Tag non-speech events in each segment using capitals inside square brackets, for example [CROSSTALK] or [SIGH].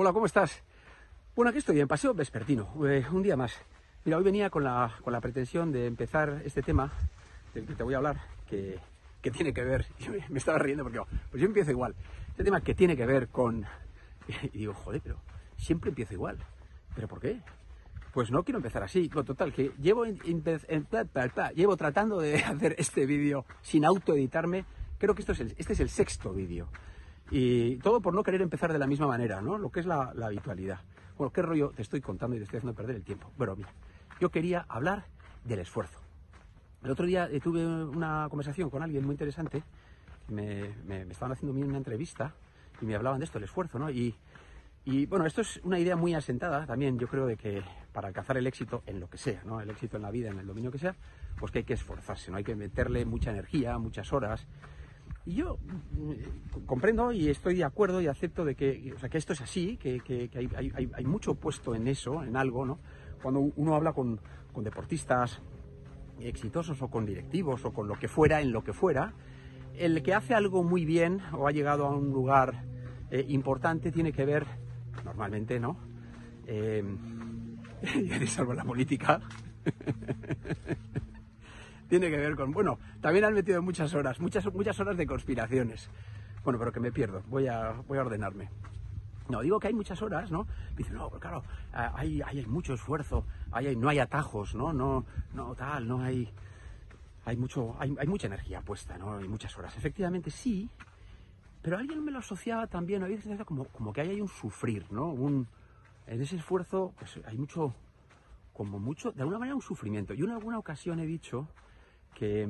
Hola, ¿cómo estás? Bueno, aquí estoy en Paseo Vespertino, eh, un día más. Mira, hoy venía con la, con la pretensión de empezar este tema del que te voy a hablar, que, que tiene que ver, [LAUGHS] me, estaba riendo porque pues yo empiezo igual, este tema que tiene que ver con... [LAUGHS] Y digo, joder, pero siempre empiezo igual. ¿Pero por qué? Pues no quiero empezar así. No, total, que llevo, en, llevo tratando de [LAUGHS] hacer este vídeo sin autoeditarme. Creo que esto es este es el sexto vídeo. Y todo por no querer empezar de la misma manera, ¿no? Lo que es la, la habitualidad. Bueno, ¿qué rollo te estoy contando y te estoy haciendo perder el tiempo? Bueno, mira, yo quería hablar del esfuerzo. El otro día eh, tuve una conversación con alguien muy interesante. Me, me, estaban haciendo una entrevista y me hablaban de esto, el esfuerzo, ¿no? Y, y bueno, esto es una idea muy asentada también, yo creo, de que para alcanzar el éxito en lo que sea, ¿no? El éxito en la vida, en el dominio que sea, pues que hay que esforzarse, ¿no? Hay que meterle mucha energía, muchas horas. Y yo mm, comprendo y estoy de acuerdo y acepto de que, o sea, que esto es así, que, que, que hay, hay, hay, mucho puesto en eso, en algo, ¿no? Cuando uno habla con, con deportistas exitosos o con directivos o con lo que fuera, en lo que fuera, el que hace algo muy bien o ha llegado a un lugar eh, importante tiene que ver, normalmente, ¿no? Eh, [LAUGHS] salvo la política. [LAUGHS] tiene que ver con, bueno, también han metido muchas horas, muchas, muchas horas de conspiraciones. Bueno, pero que me pierdo, voy a, voy a ordenarme. No, digo que hay muchas horas, ¿no? Dicen, no, pero claro, hay, hay, hay mucho esfuerzo, hay, no hay atajos, ¿no? No, no, tal, no hay, hay, mucho, hay, mucha energía puesta, ¿no? Hay muchas horas. Efectivamente, sí, pero alguien me lo asociaba también, a veces como, como que hay un sufrir, ¿no? Un, en ese esfuerzo, pues hay mucho, como mucho, de alguna manera un sufrimiento. Yo en alguna ocasión he dicho que,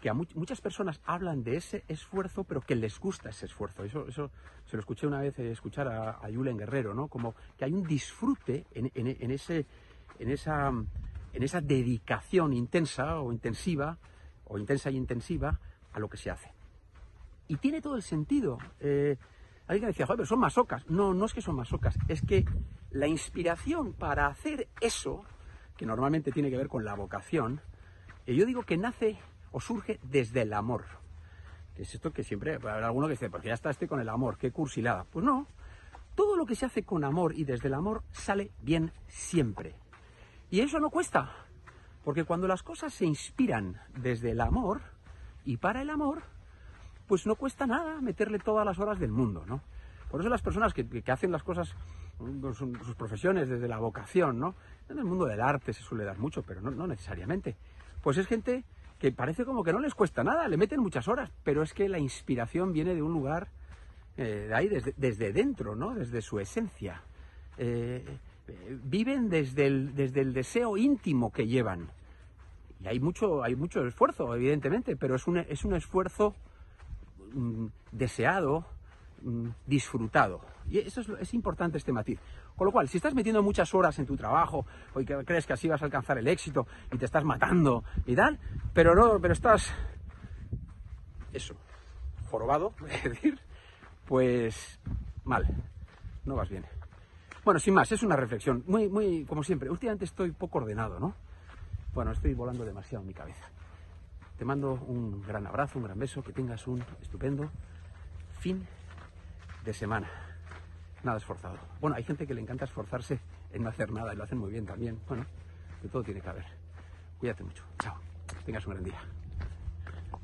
que a muchas personas hablan de ese esfuerzo, pero que les gusta ese esfuerzo. Eso, eso se lo escuché una vez eh, escuchar a, a Guerrero, ¿no? Como que hay un disfrute en, en, en, ese, en, esa, en esa dedicación intensa o intensiva, o intensa y intensiva, a lo que se hace. Y tiene todo el sentido. Eh, alguien decía, joder, pero son masocas. No, no es que son masocas, es que la inspiración para hacer eso, que normalmente tiene que ver con la vocación, eh, yo digo que nace o surge desde el amor. Es esto que siempre, habrá alguno que dice, porque ya está este con el amor, qué cursilada. Pues no, todo lo que se hace con amor y desde el amor sale bien siempre. Y eso no cuesta, porque cuando las cosas se inspiran desde el amor y para el amor, pues no cuesta nada meterle todas las horas del mundo, ¿no? Por eso las personas que, que hacen las cosas, sus, sus, profesiones desde la vocación, ¿no? En el mundo del arte se suele dar mucho, pero no necesariamente. Pues es gente que parece como que no les cuesta nada, le meten muchas horas, pero es que la inspiración viene de un lugar eh, de ahí, desde, dentro, ¿no? Desde su esencia. Eh, eh, viven desde el, desde el deseo íntimo que llevan. Y hay mucho, hay mucho esfuerzo, evidentemente, pero es un, es un esfuerzo mm, deseado, disfrutado. Y eso es, es, importante este matiz. Con lo cual, si estás metiendo muchas horas en tu trabajo, o que crees que así vas a alcanzar el éxito, y te estás matando y tal, pero no, pero estás, eso, jorobado, [LAUGHS] es decir, pues mal, no vas bien. Bueno, sin más, es una reflexión, muy, muy, como siempre, últimamente estoy poco ordenado, ¿no? Bueno, estoy volando demasiado en mi cabeza. Te mando un gran abrazo, un gran beso, que tengas un estupendo fin de semana. Nada esforzado. Bueno, hay gente que le encanta esforzarse en no hacer nada y lo hacen muy bien también. Bueno, de todo tiene que haber. Cuídate mucho. Chao. Tengas un gran día.